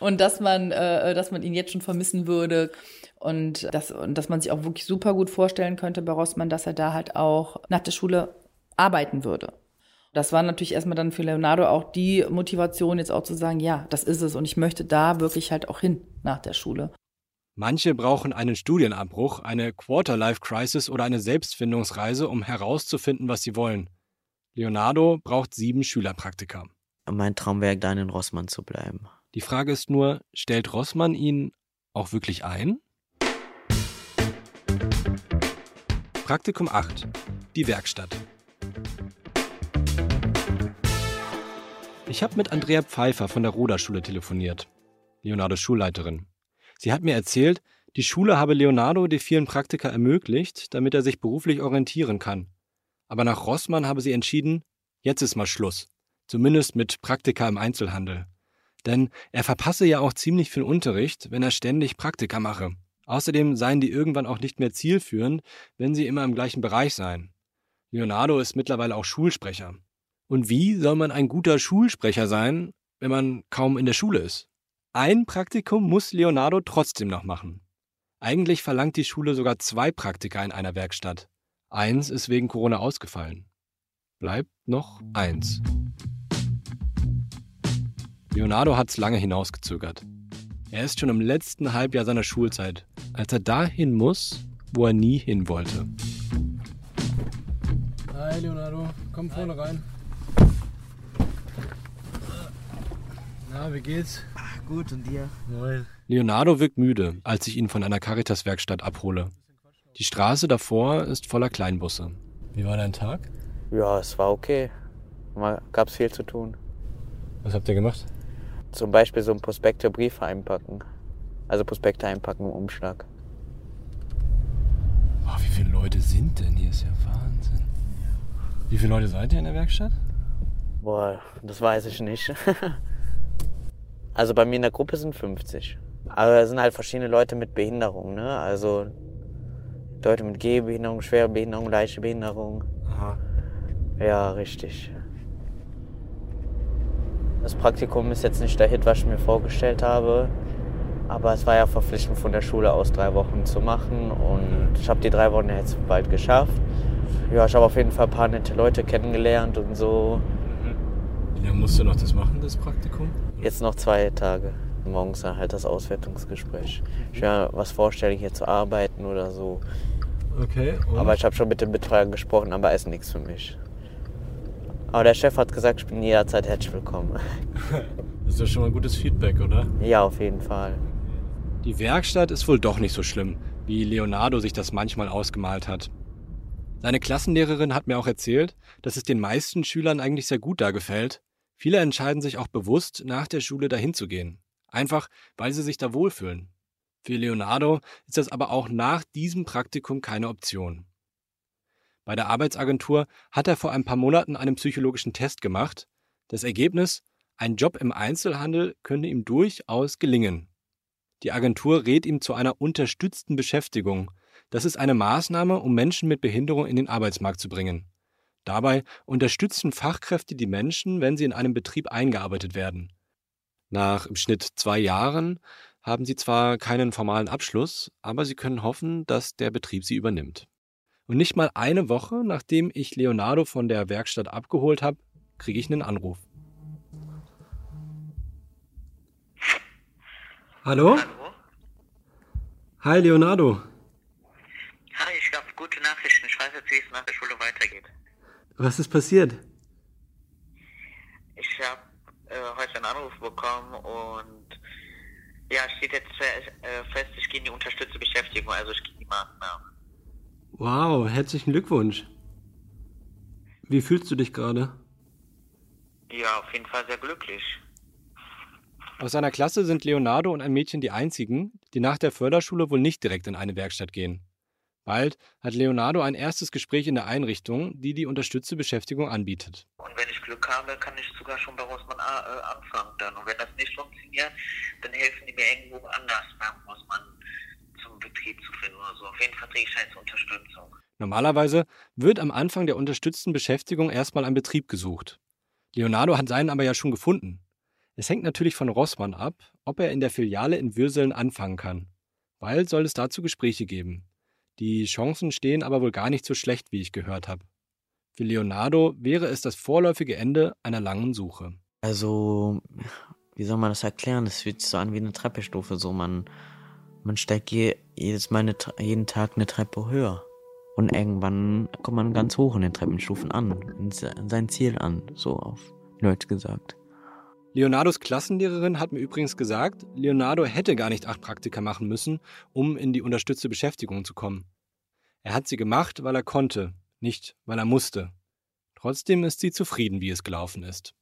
und dass man, äh, dass man ihn jetzt schon vermissen würde. Und, das, und dass man sich auch wirklich super gut vorstellen könnte bei Rossmann, dass er da halt auch nach der Schule arbeiten würde. Das war natürlich erstmal dann für Leonardo auch die Motivation, jetzt auch zu sagen, ja, das ist es und ich möchte da wirklich halt auch hin nach der Schule. Manche brauchen einen Studienabbruch, eine Quarter-Life-Crisis oder eine Selbstfindungsreise, um herauszufinden, was sie wollen. Leonardo braucht sieben Schülerpraktika. Mein Traum wäre, da in Rossmann zu bleiben. Die Frage ist nur, stellt Rossmann ihn auch wirklich ein? Praktikum 8. Die Werkstatt. Ich habe mit Andrea Pfeiffer von der Roda-Schule telefoniert, Leonardos Schulleiterin. Sie hat mir erzählt, die Schule habe Leonardo die vielen Praktika ermöglicht, damit er sich beruflich orientieren kann. Aber nach Rossmann habe sie entschieden, jetzt ist mal Schluss. Zumindest mit Praktika im Einzelhandel. Denn er verpasse ja auch ziemlich viel Unterricht, wenn er ständig Praktika mache. Außerdem seien die irgendwann auch nicht mehr zielführend, wenn sie immer im gleichen Bereich seien. Leonardo ist mittlerweile auch Schulsprecher. Und wie soll man ein guter Schulsprecher sein, wenn man kaum in der Schule ist? Ein Praktikum muss Leonardo trotzdem noch machen. Eigentlich verlangt die Schule sogar zwei Praktika in einer Werkstatt. Eins ist wegen Corona ausgefallen. Bleibt noch eins. Leonardo hat's lange hinausgezögert. Er ist schon im letzten Halbjahr seiner Schulzeit, als er dahin muss, wo er nie hin wollte. Hi Leonardo, komm vorne rein. Na, wie geht's? Ach, gut, und dir? Moin. Leonardo wirkt müde, als ich ihn von einer Caritas-Werkstatt abhole. Die Straße davor ist voller Kleinbusse. Wie war dein Tag? Ja, es war okay. Mal gab's viel zu tun. Was habt ihr gemacht? Zum Beispiel so ein Prospekte Briefe einpacken. Also Prospekte einpacken im Umschlag. Oh, wie viele Leute sind denn hier? Ist ja Wahnsinn. Wie viele Leute seid ihr in der Werkstatt? Boah, das weiß ich nicht. Also bei mir in der Gruppe sind 50. Aber es sind halt verschiedene Leute mit Behinderung, ne? Also Leute mit Gehbehinderung, schwere Behinderung, leichte Behinderung. Aha. Ja, richtig. Das Praktikum ist jetzt nicht der Hit, was ich mir vorgestellt habe. Aber es war ja verpflichtend von der Schule aus, drei Wochen zu machen. Und ich habe die drei Wochen jetzt bald geschafft. Ja, ich habe auf jeden Fall ein paar nette Leute kennengelernt und so. Wie lange musst du noch das machen, das Praktikum? Jetzt noch zwei Tage. Morgens dann halt das Auswertungsgespräch. Ich will mir was vorstellen, hier zu arbeiten oder so. Okay. Und? Aber ich habe schon mit dem Betreuer gesprochen, aber er ist nichts für mich. Aber der Chef hat gesagt, ich bin jederzeit herzlich willkommen. Das ist ja schon mal ein gutes Feedback, oder? Ja, auf jeden Fall. Die Werkstatt ist wohl doch nicht so schlimm, wie Leonardo sich das manchmal ausgemalt hat. Seine Klassenlehrerin hat mir auch erzählt, dass es den meisten Schülern eigentlich sehr gut da gefällt. Viele entscheiden sich auch bewusst, nach der Schule dahin zu gehen. Einfach, weil sie sich da wohlfühlen. Für Leonardo ist das aber auch nach diesem Praktikum keine Option. Bei der Arbeitsagentur hat er vor ein paar Monaten einen psychologischen Test gemacht. Das Ergebnis, ein Job im Einzelhandel könnte ihm durchaus gelingen. Die Agentur rät ihm zu einer unterstützten Beschäftigung. Das ist eine Maßnahme, um Menschen mit Behinderung in den Arbeitsmarkt zu bringen. Dabei unterstützen Fachkräfte die Menschen, wenn sie in einem Betrieb eingearbeitet werden. Nach im Schnitt zwei Jahren haben sie zwar keinen formalen Abschluss, aber sie können hoffen, dass der Betrieb sie übernimmt. Und nicht mal eine Woche, nachdem ich Leonardo von der Werkstatt abgeholt habe, kriege ich einen Anruf. Hallo? Hallo? Hi Leonardo. Hi, ich habe gute Nachrichten. Ich weiß jetzt, wie es nach der Schule weitergeht. Was ist passiert? Ich habe äh, heute einen Anruf bekommen und ja, steht jetzt äh, fest, ich gehe in die unterstützte Beschäftigung, also ich gehe die Maßnahmen. Wow, herzlichen Glückwunsch. Wie fühlst du dich gerade? Ja, auf jeden Fall sehr glücklich. Aus seiner Klasse sind Leonardo und ein Mädchen die einzigen, die nach der Förderschule wohl nicht direkt in eine Werkstatt gehen. Bald hat Leonardo ein erstes Gespräch in der Einrichtung, die die unterstützte Beschäftigung anbietet. Und wenn ich Glück habe, kann ich sogar schon bei Rossmann äh, anfangen dann. Und wenn das nicht funktioniert, dann helfen die mir irgendwo anders bei Rossmann zum Betrieb zu finden oder so. Auf jeden Fall kriege ich jetzt Unterstützung. Normalerweise wird am Anfang der unterstützten Beschäftigung erstmal ein Betrieb gesucht. Leonardo hat seinen aber ja schon gefunden. Es hängt natürlich von Rossmann ab, ob er in der Filiale in Würseln anfangen kann. Bald soll es dazu Gespräche geben. Die Chancen stehen aber wohl gar nicht so schlecht, wie ich gehört habe. Für Leonardo wäre es das vorläufige Ende einer langen Suche. Also, wie soll man das erklären? Das fühlt sich so an wie eine Treppestufe. So, man, man steigt je, jedes Mal eine, jeden Tag eine Treppe höher. Und irgendwann kommt man ganz hoch in den Treppenstufen an, in sein Ziel an, so auf Deutsch gesagt. Leonardos Klassenlehrerin hat mir übrigens gesagt, Leonardo hätte gar nicht acht Praktika machen müssen, um in die unterstützte Beschäftigung zu kommen. Er hat sie gemacht, weil er konnte, nicht weil er musste. Trotzdem ist sie zufrieden, wie es gelaufen ist.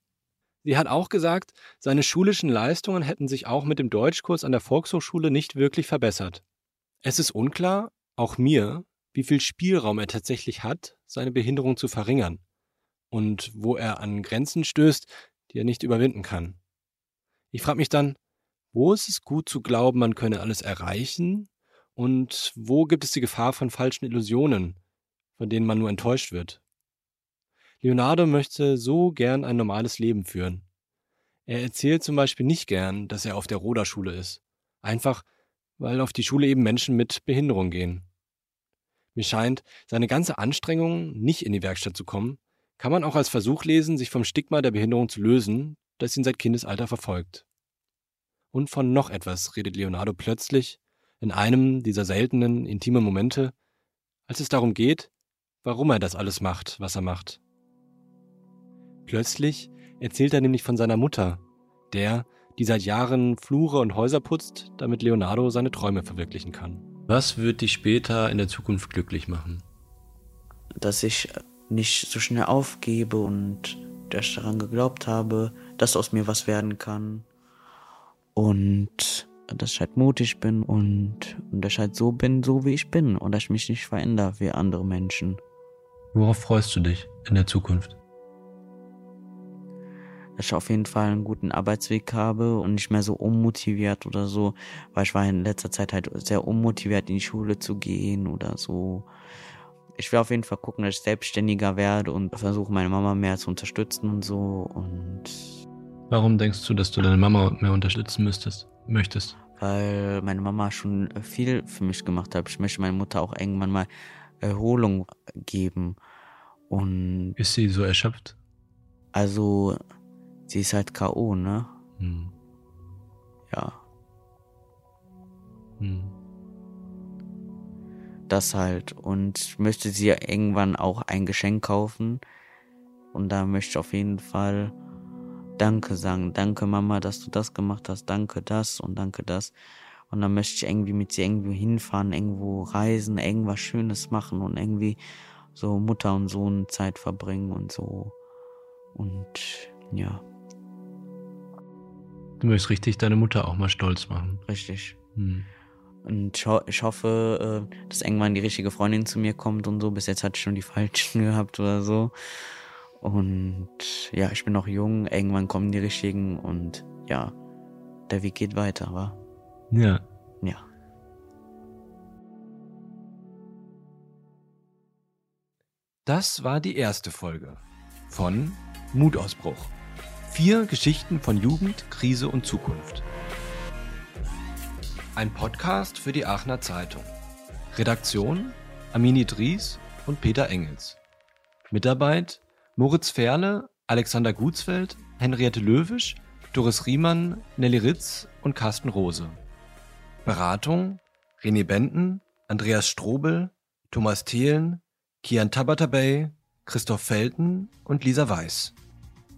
Sie hat auch gesagt, seine schulischen Leistungen hätten sich auch mit dem Deutschkurs an der Volkshochschule nicht wirklich verbessert. Es ist unklar, auch mir, wie viel Spielraum er tatsächlich hat, seine Behinderung zu verringern und wo er an Grenzen stößt, die er nicht überwinden kann. Ich frage mich dann, wo ist es gut zu glauben, man könne alles erreichen und wo gibt es die Gefahr von falschen Illusionen, von denen man nur enttäuscht wird? Leonardo möchte so gern ein normales Leben führen. Er erzählt zum Beispiel nicht gern, dass er auf der Roda-Schule ist. Einfach, weil auf die Schule eben Menschen mit Behinderung gehen. Mir scheint, seine ganze Anstrengung, nicht in die Werkstatt zu kommen, kann man auch als Versuch lesen, sich vom Stigma der Behinderung zu lösen, das ihn seit Kindesalter verfolgt. Und von noch etwas redet Leonardo plötzlich, in einem dieser seltenen, intimen Momente, als es darum geht, warum er das alles macht, was er macht. Plötzlich erzählt er nämlich von seiner Mutter, der, die seit Jahren Flure und Häuser putzt, damit Leonardo seine Träume verwirklichen kann. Was wird dich später in der Zukunft glücklich machen? Dass ich nicht so schnell aufgebe und dass ich daran geglaubt habe, dass aus mir was werden kann. Und dass ich halt mutig bin und, und dass ich halt so bin, so wie ich bin und dass ich mich nicht verändere wie andere Menschen. Worauf freust du dich in der Zukunft? dass ich auf jeden Fall einen guten Arbeitsweg habe und nicht mehr so unmotiviert oder so, weil ich war in letzter Zeit halt sehr unmotiviert in die Schule zu gehen oder so. Ich will auf jeden Fall gucken, dass ich selbstständiger werde und versuche meine Mama mehr zu unterstützen und so und Warum denkst du, dass du deine Mama mehr unterstützen müsstest, möchtest? weil meine Mama schon viel für mich gemacht hat. Ich möchte meiner Mutter auch irgendwann mal Erholung geben. Und Ist sie so erschöpft? also, sie ist halt K.O., ne? Hm. Ja, Hm. Das halt. Und möchte sie ja irgendwann auch ein Geschenk kaufen. Und da möchte ich auf jeden Fall Danke sagen. Danke, Mama, dass du das gemacht hast. Danke das und danke das. Und dann möchte ich irgendwie mit sie irgendwo hinfahren, irgendwo reisen, irgendwas Schönes machen und irgendwie so Mutter und Sohn Zeit verbringen und so. Und ja, Du möchtest richtig deine Mutter auch mal stolz machen. richtig. Hm. Und ich, ho ich hoffe, äh, dass irgendwann die richtige Freundin zu mir kommt und so. Bis jetzt hatte ich schon die falschen gehabt oder so. Und ja, ich bin noch jung. Irgendwann kommen die richtigen und ja, der Weg geht weiter, wa? Ja. Ja. Das war die erste Folge von Mutausbruch. Vier Geschichten von Jugend, Krise und Zukunft. Ein Podcast für die Aachener Zeitung. Redaktion Amini Dries und Peter Engels. Mitarbeit Moritz Ferle, Alexander Gutsfeld, Henriette Löwisch, Doris Riemann, Nelly Ritz und Carsten Rose. Beratung René Benten, Andreas Strobel, Thomas Thelen, Kian Tabatabay, Christoph Felten und Lisa Weiß.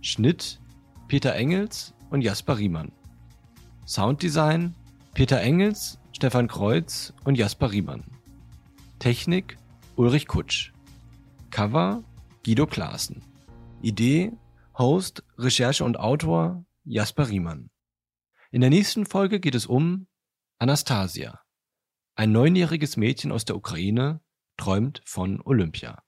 Schnitt Peter Engels und Jasper Riemann. Sounddesign Peter Engels, Stefan Kreuz und Jasper Riemann. Technik Ulrich Kutsch. Cover Guido Klaassen. Idee, Host, Recherche und Autor Jasper Riemann. In der nächsten Folge geht es um Anastasia. Ein neunjähriges Mädchen aus der Ukraine träumt von Olympia.